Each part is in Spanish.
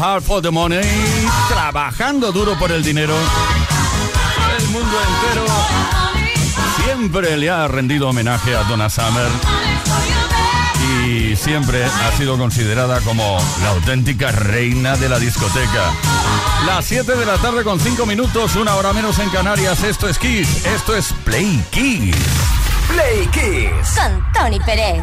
Hard for the money, trabajando duro por el dinero. El mundo entero siempre le ha rendido homenaje a Donna Summer y siempre ha sido considerada como la auténtica reina de la discoteca. Las 7 de la tarde con 5 minutos, una hora menos en Canarias. Esto es Kiss, esto es Play Kiss. Play Kiss. Con Tony Pérez.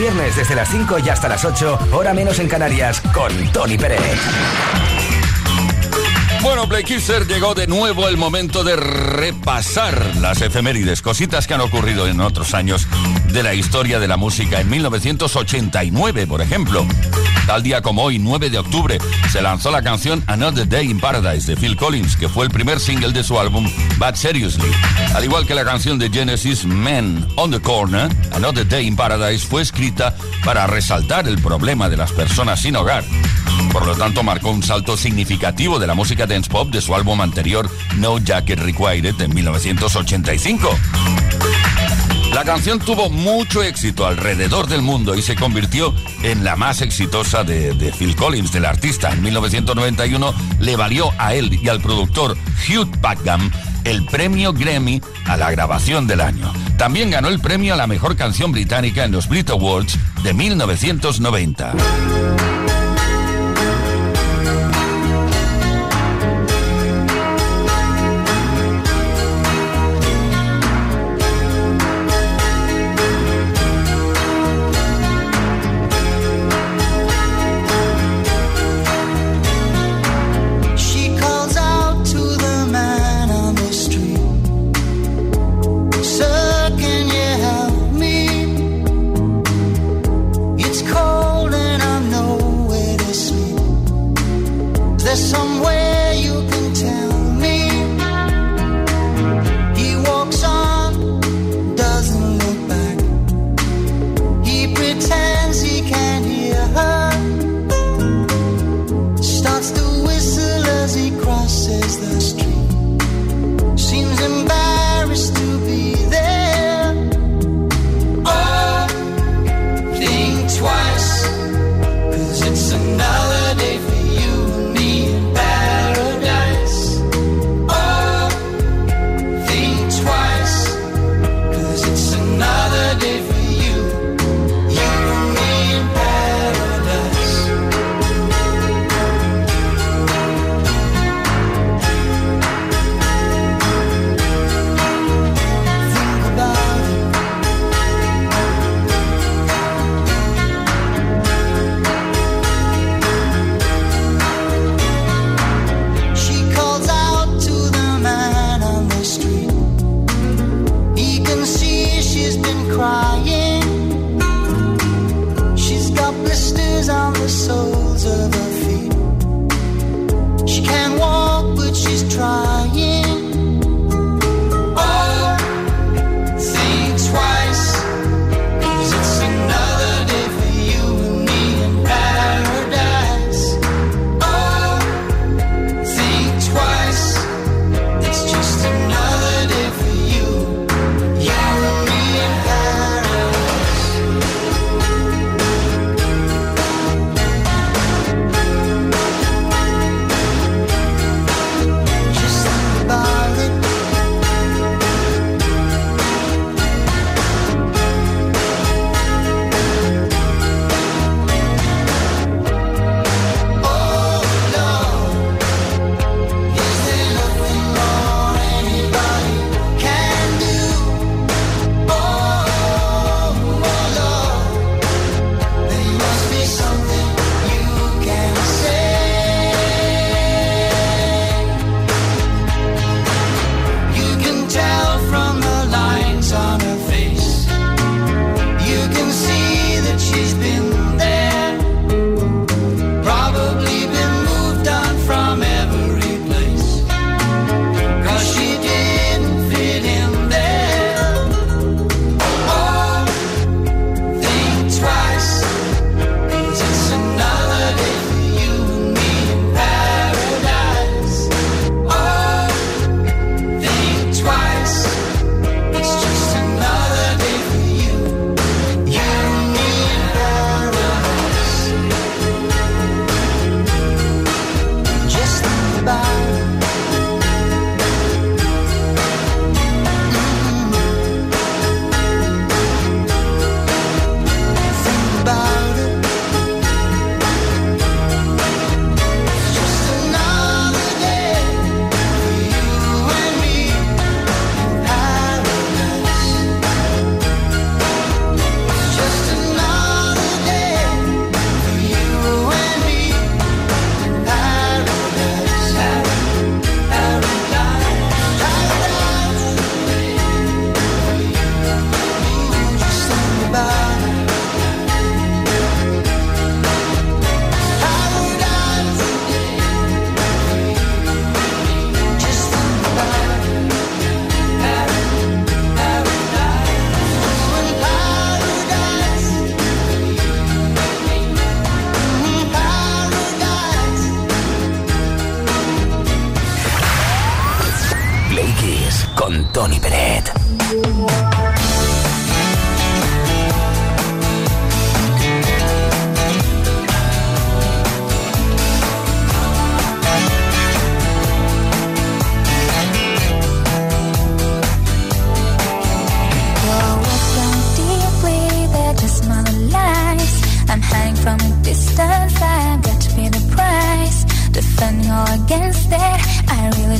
viernes, desde las 5 y hasta las 8, hora menos en Canarias, con Tony Pérez. Bueno, Play Kisser, llegó de nuevo el momento de repasar las efemérides, cositas que han ocurrido en otros años de la historia de la música. En 1989, por ejemplo, tal día como hoy, 9 de octubre, se lanzó la canción Another Day in Paradise de Phil Collins, que fue el primer single de su álbum Bad Seriously. Al igual que la canción de Genesis Men on the Corner, Another Day in Paradise fue escrita para resaltar el problema de las personas sin hogar. Por lo tanto, marcó un salto significativo de la música dance pop de su álbum anterior No Jacket Required en 1985. La canción tuvo mucho éxito alrededor del mundo y se convirtió en la más exitosa de, de, Phil Collins, del artista. En 1991 le valió a él y al productor Hugh Packham el premio Grammy a la grabación del año. También ganó el premio a la mejor canción británica en los Brit Awards de 1990.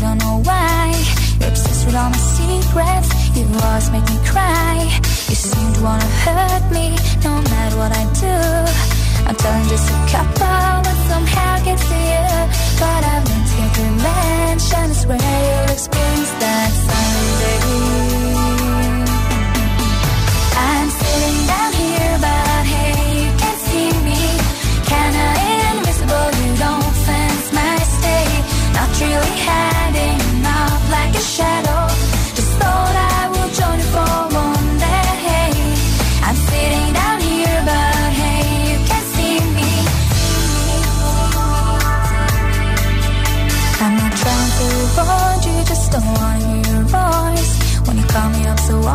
Don't know why. You're obsessed with all my secrets. You always make me cry. You seem to wanna hurt me, no matter what I do. I'm telling just a couple, but somehow gets to you. But I've been to revenge, and I swear you'll experience that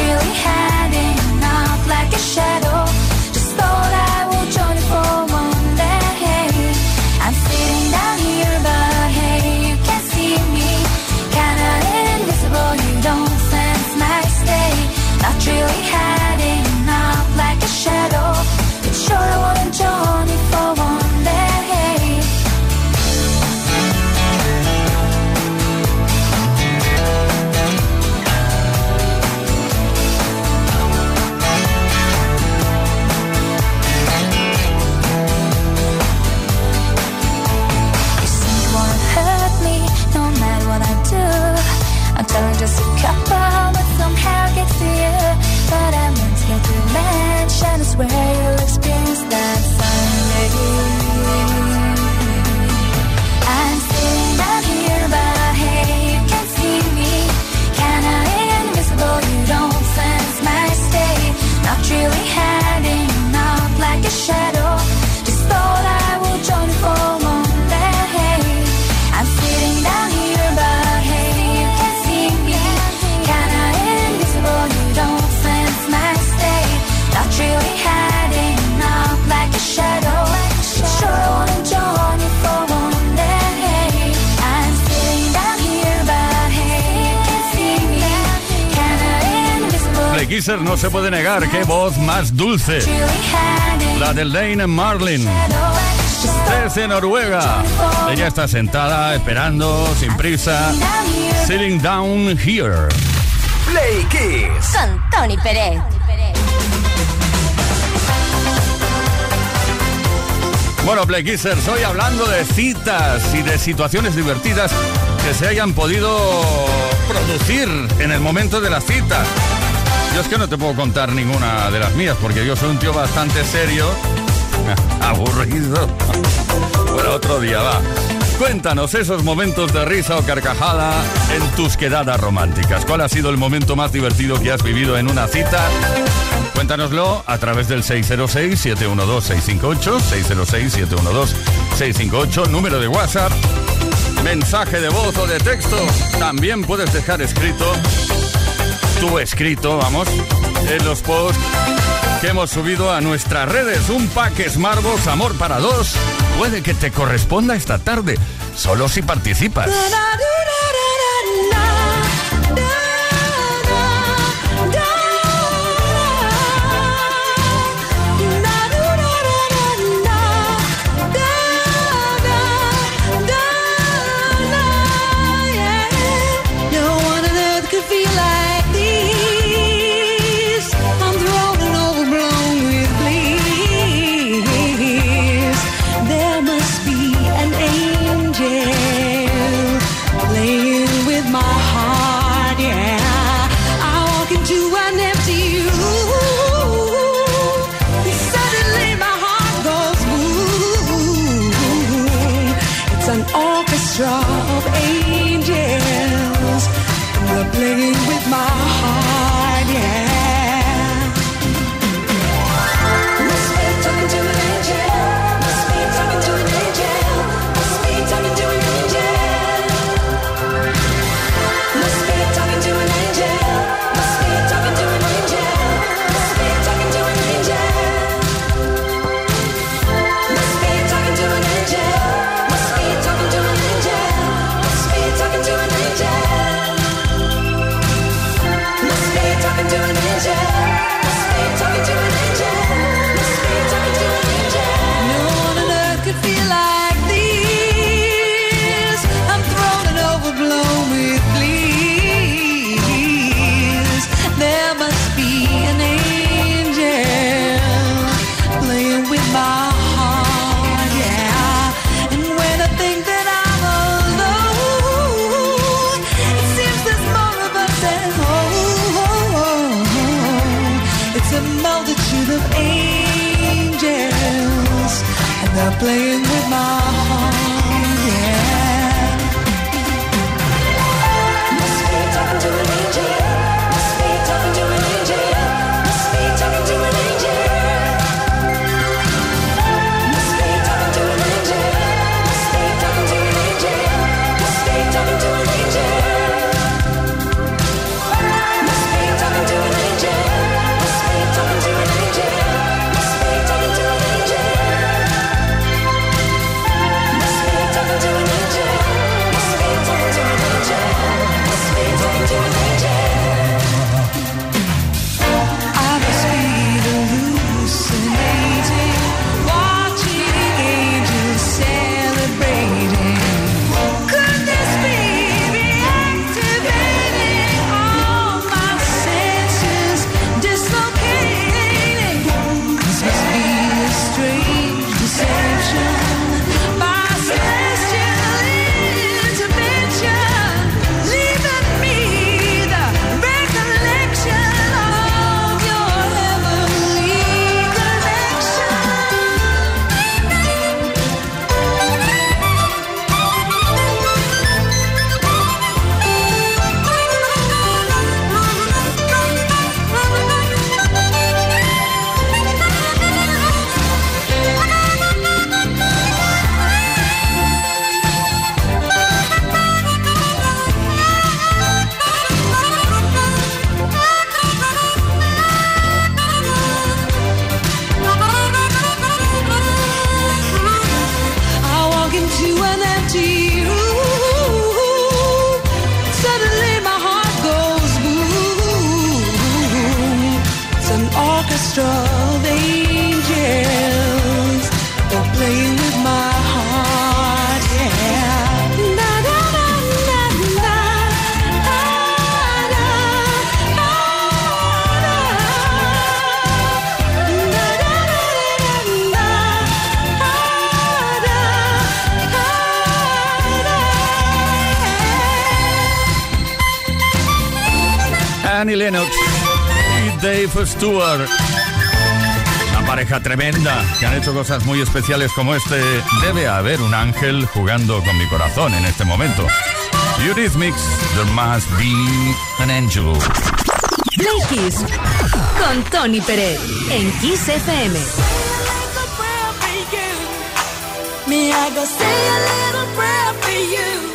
Really hiding out like a shadow. Puede negar, qué voz más dulce. La de Lane Marlin. Desde Noruega. Ella está sentada, esperando, sin prisa. Sitting down here. Play Kiss. Con Tony Pérez. Bueno, Play Kissers, hoy hablando de citas y de situaciones divertidas que se hayan podido producir en el momento de la cita. Yo es que no te puedo contar ninguna de las mías porque yo soy un tío bastante serio. Aburrido. Bueno, otro día va. Cuéntanos esos momentos de risa o carcajada en tus quedadas románticas. ¿Cuál ha sido el momento más divertido que has vivido en una cita? Cuéntanoslo a través del 606-712-658, 606-712-658, número de WhatsApp, mensaje de voz o de texto. También puedes dejar escrito, tu escrito, vamos, en los posts que hemos subido a nuestras redes. Un pack Smartbox Amor para dos puede que te corresponda esta tarde, solo si participas. tremenda, que han hecho cosas muy especiales como este, debe haber un ángel jugando con mi corazón en este momento. Eurythmics, there must be an angel. Play Kiss con Tony Pérez en Kiss FM. I go a little prayer for you.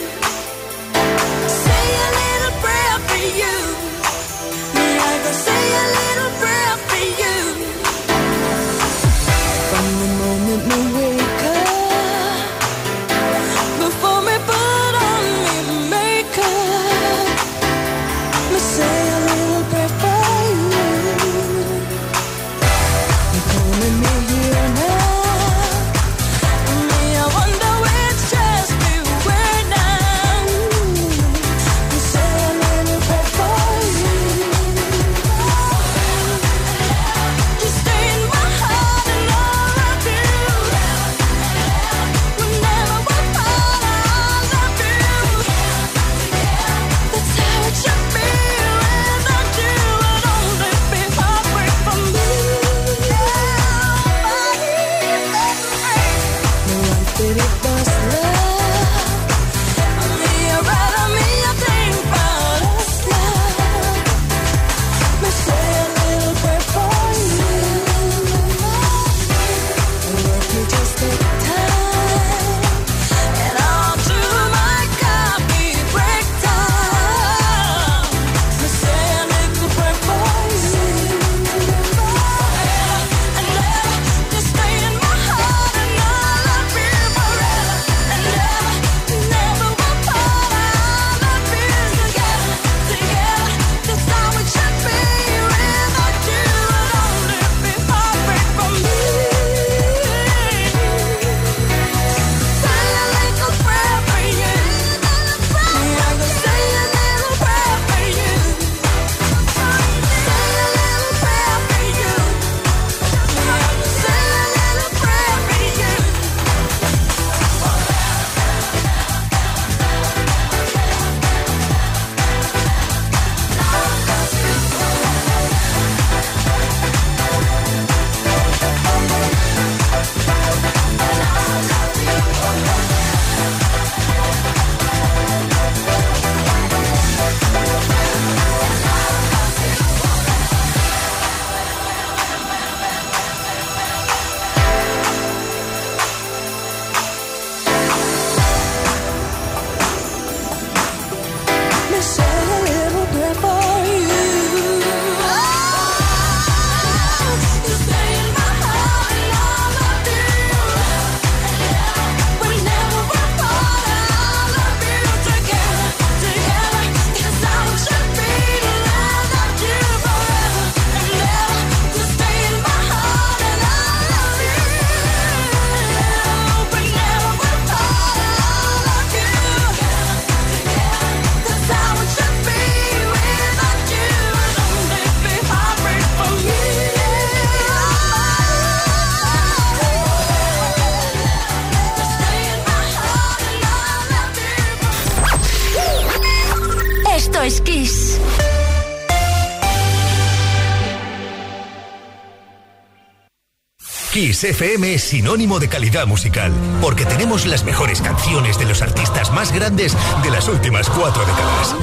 Kiss FM es sinónimo de calidad musical, porque tenemos las mejores canciones de los artistas más grandes de las últimas cuatro décadas.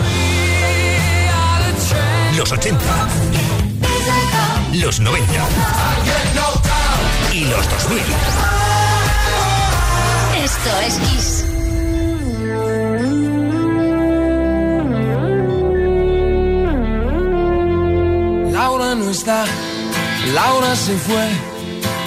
Los 80, los 90 y los 2000. Esto es Kiss. Laura no está, Laura se fue,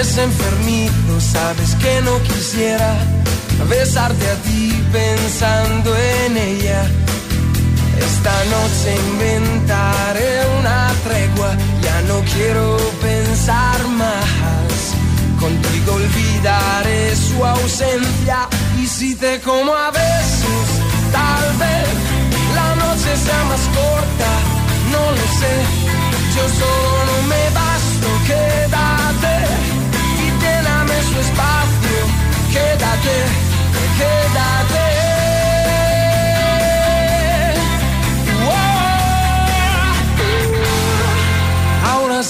Es enfermito, sabes que no quisiera besarte a ti pensando en ella. Esta noche inventaré una tregua, ya no quiero pensar más. Contigo olvidaré su ausencia y si te como a besos, tal vez la noche sea más corta, no lo sé.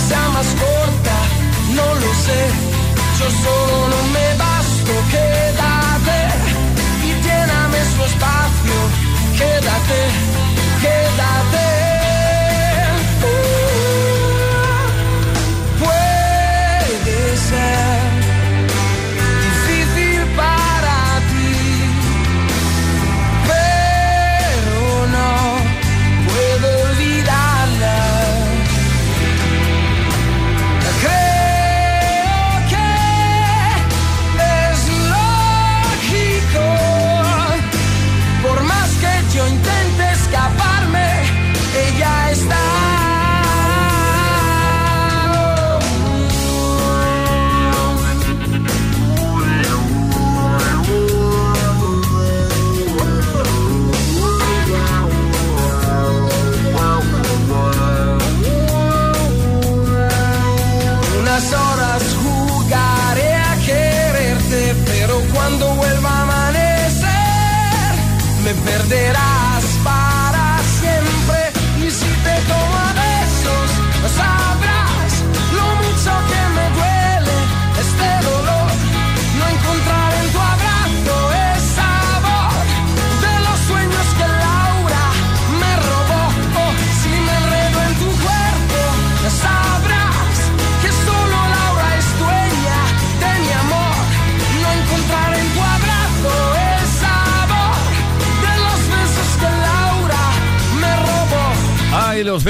sea más corta, no lo sé. Yo solo no me basto, quédate y lléname su espacio, quédate, quédate.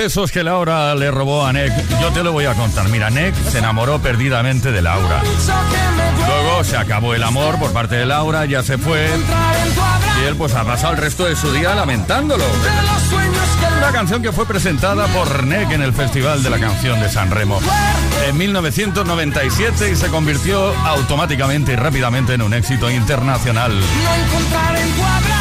Besos que Laura le robó a Nick. Yo te lo voy a contar. Mira, Nick se enamoró perdidamente de Laura. Luego se acabó el amor por parte de Laura, ya se fue. Y él pues ha pasado el resto de su día lamentándolo. Una canción que fue presentada por Nick en el Festival de la Canción de San Remo en 1997 y se convirtió automáticamente y rápidamente en un éxito internacional. no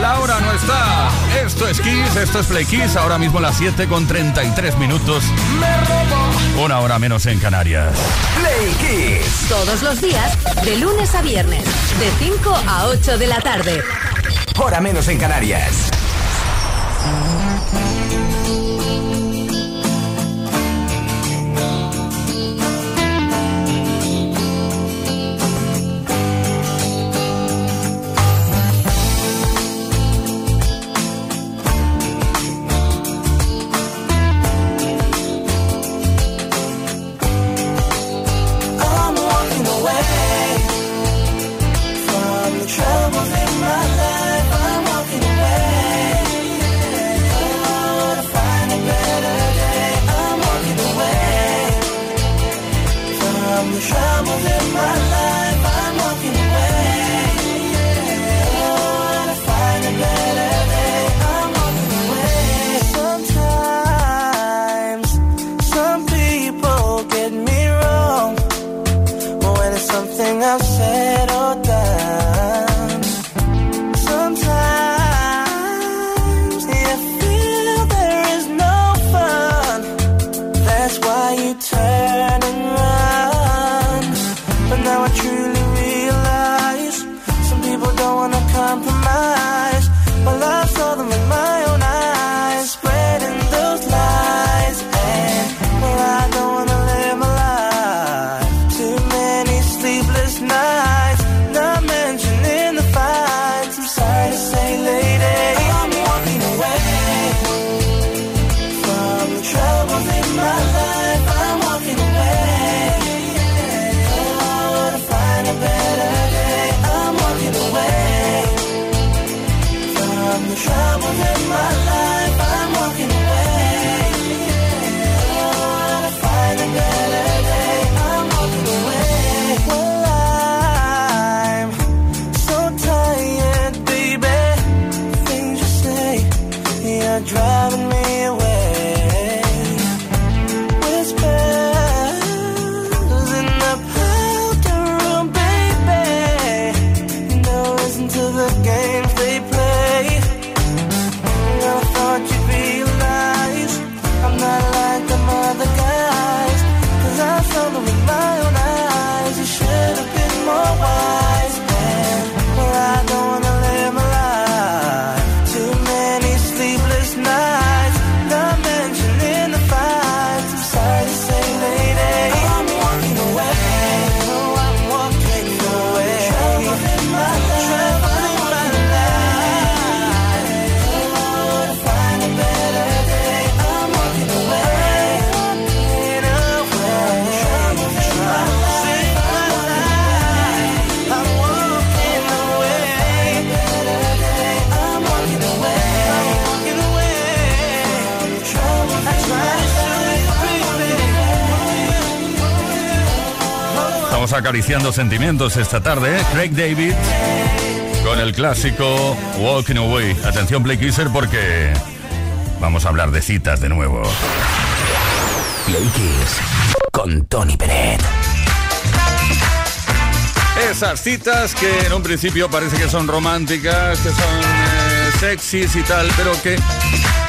Laura no está. Esto es Kiss, esto es Play Kiss, ahora mismo las 7 con 33 minutos, una hora menos en Canarias. Play Kiss. Todos los días, de lunes a viernes, de 5 a 8 de la tarde. Hora menos en Canarias. Driving me acariciando sentimientos esta tarde, ¿eh? Craig David con el clásico Walking Away. Atención, Play Kisser, porque vamos a hablar de citas de nuevo. Play Kiss con Tony Peret. Esas citas que en un principio parece que son románticas, que son eh, sexys y tal, pero que,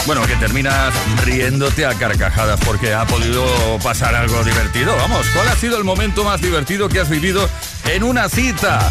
bueno, que terminas riéndote a carcajadas porque ha podido pasar algo divertido. Vamos, ¿cuál ha sido el momento más divertido que has vivido en una cita?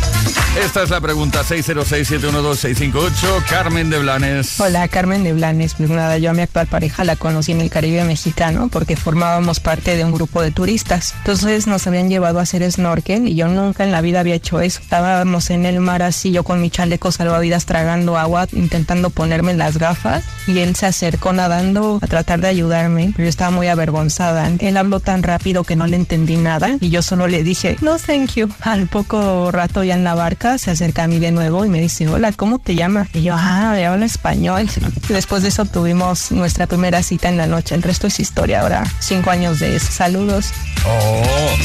Esta es la pregunta 606-712-658. Carmen de Blanes. Hola, Carmen de Blanes. Pues nada, yo a mi actual pareja la conocí en el Caribe mexicano porque formábamos parte de un grupo de turistas. Entonces nos habían llevado a hacer snorkel y yo nunca en la vida había hecho eso. Estábamos en el mar así, yo con mi chaleco salvavidas tragando agua, intentando ponerme las gafas y él se acercó nadando a tratar de ayudarme, pero yo estaba muy avergonzada. Él habló tan rápido que no le entendí nada y yo solo le dije, no, thank you. Al poco rato ya en la barca se acerca a mí de nuevo y me dice, hola, ¿cómo te llamas? Y yo, ah, me habla español. Después de eso tuvimos nuestra primera cita en la noche. El resto es historia ahora, cinco años de eso. Saludos. Oh,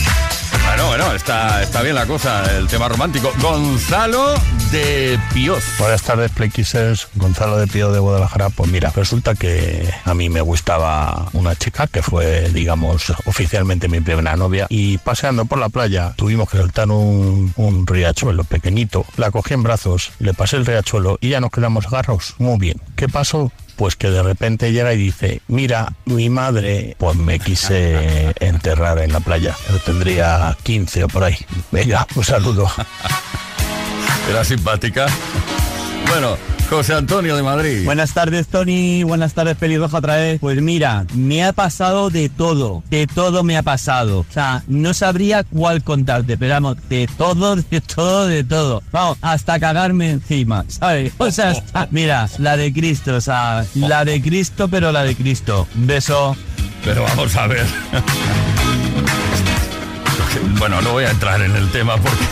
bueno, bueno, está, está bien la cosa, el tema romántico. Gonzalo de Pioz. Buenas tardes, Playkissers. Gonzalo de Pío de Guadalajara. Pues mira, resulta que a mí me gustaba una chica que fue, digamos, oficialmente mi primera novia. Y paseando por la playa tuvimos que saltar un, un riachuelo pequeñito. La cogí en brazos, le pasé el riachuelo y ya nos quedamos agarros. Muy bien. ¿Qué pasó? Pues que de repente llega y dice, mira, mi madre, pues me quise enterrar en la playa. Yo tendría 15 o por ahí. Venga, un saludo. Era simpática. Bueno, José Antonio de Madrid. Buenas tardes, Tony. Buenas tardes, Pelirroja, otra vez. Pues mira, me ha pasado de todo. De todo me ha pasado. O sea, no sabría cuál contarte, pero vamos, de todo, de todo, de todo. Vamos, hasta cagarme encima, ¿sabes? O sea, hasta- mira, la de Cristo, o sea, la de Cristo, pero la de Cristo. Un beso. Pero vamos a ver. Bueno, no voy a entrar en el tema porque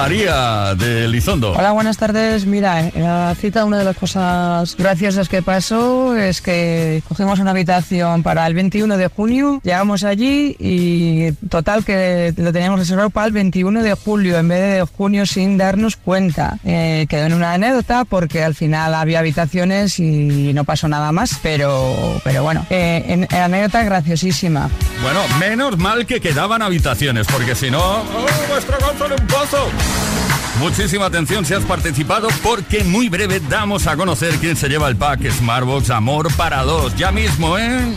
María de Lizondo. Hola, buenas tardes. Mira, en la cita una de las cosas graciosas que pasó es que cogimos una habitación para el 21 de junio, llegamos allí y total que lo teníamos reservado para el 21 de julio en vez de junio sin darnos cuenta. Eh, quedó en una anécdota porque al final había habitaciones y no pasó nada más, pero, pero bueno, eh, en, en anécdota graciosísima. Bueno, menos mal que quedaban habitaciones, porque si no, ¡oh, vuestro en un pozo! Muchísima atención si has participado, porque muy breve damos a conocer quién se lleva el pack Smartbox Amor para dos. Ya mismo, ¿eh?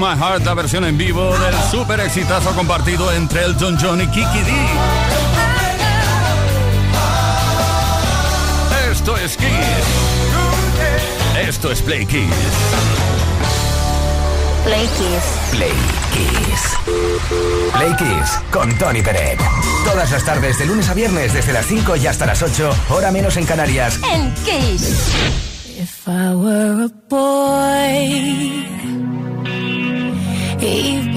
My Heart, la versión en vivo del super exitazo compartido entre Elton John y Kiki D. Esto es Kiss. Esto es Play Kiss. Play Kiss. Play Kiss. Play Kiss con Tony Peret. Todas las tardes, de lunes a viernes, desde las 5 y hasta las 8, hora menos en Canarias. En Kiss. If I were a boy,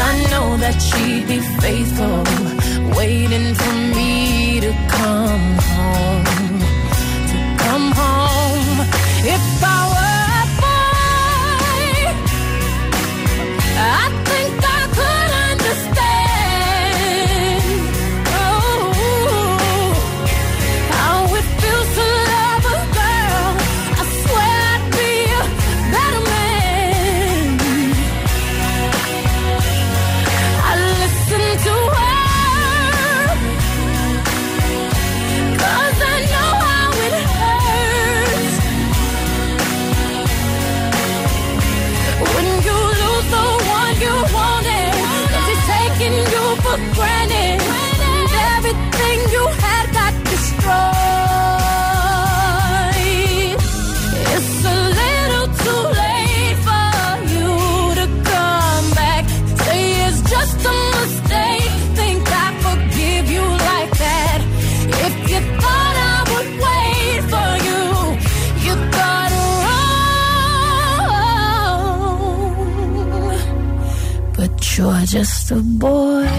I know that she'd be faithful, waiting for me to come just a boy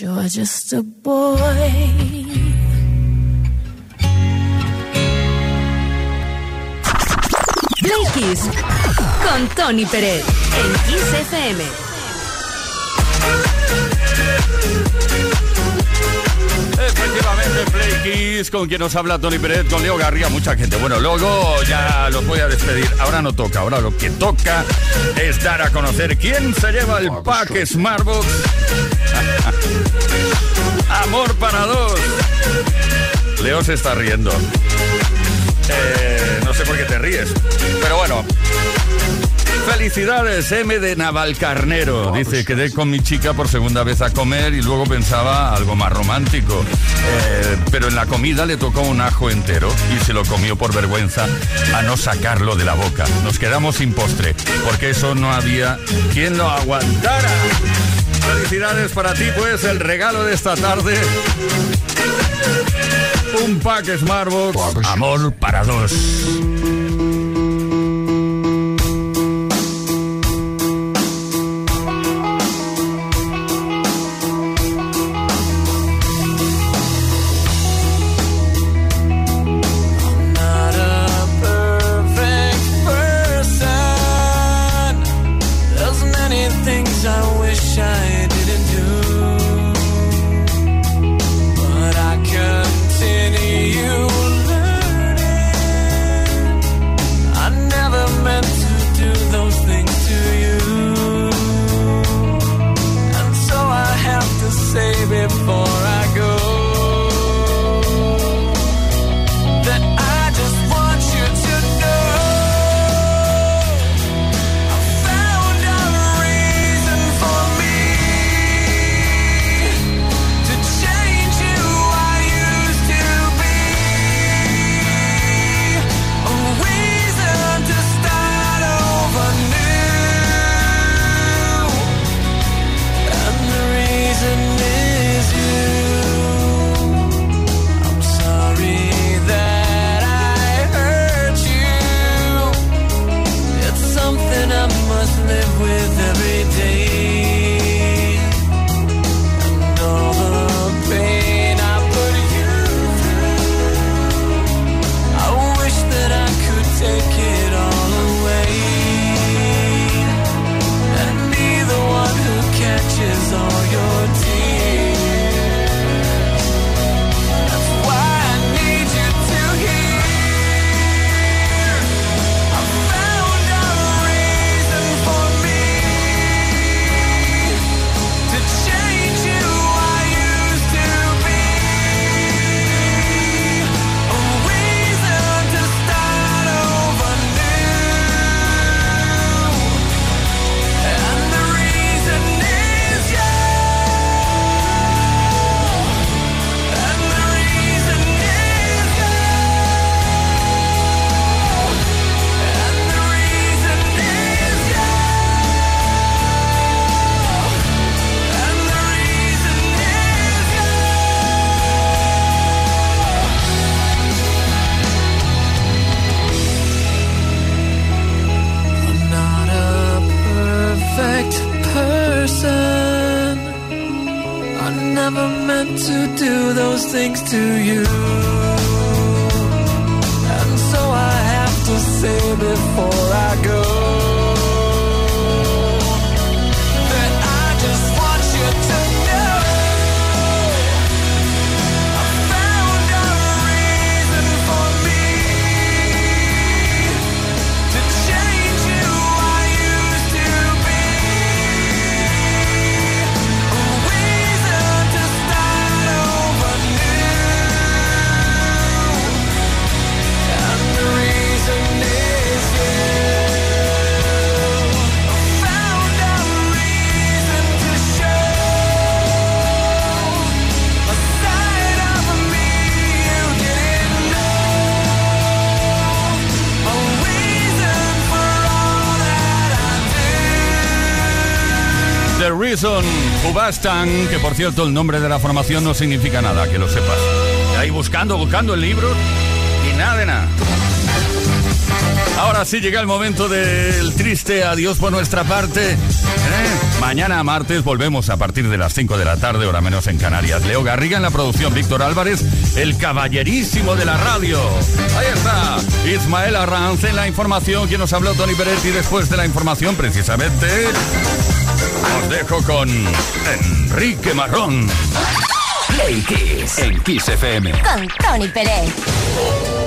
you're just a boy Play Kiss con Tony Pérez en Kiss FM. Play Kiss, con quien nos habla Tony Pérez, con Leo Garría, mucha gente. Bueno, luego ya los voy a despedir. Ahora no toca, ahora lo que toca es dar a conocer quién se lleva el pack Smartbox. Amor para dos. Leo se está riendo. Eh, no sé por qué te ríes. Pero bueno. Felicidades, M de Navalcarnero. Dice, pues, quedé pues. con mi chica por segunda vez a comer y luego pensaba algo más romántico. Eh, pero en la comida le tocó un ajo entero y se lo comió por vergüenza a no sacarlo de la boca. Nos quedamos sin postre, porque eso no había quien lo aguantara. Felicidades para ti, pues, el regalo de esta tarde. Un pack Smartbox. Amor para dos. son Hubastan, que por cierto el nombre de la formación no significa nada, que lo sepas. Ahí buscando, buscando el libro y nada de nada. Ahora sí llega el momento del triste adiós por nuestra parte. ¿eh? Mañana martes volvemos a partir de las 5 de la tarde, hora menos en Canarias. Leo Garriga en la producción, Víctor Álvarez, el caballerísimo de la radio. Ahí está, Ismael Arranz en la información, quien nos habló Tony Pérez después de la información precisamente... Os dejo con Enrique Marrón. En Kiss. En Kiss FM. Con Tony Pérez.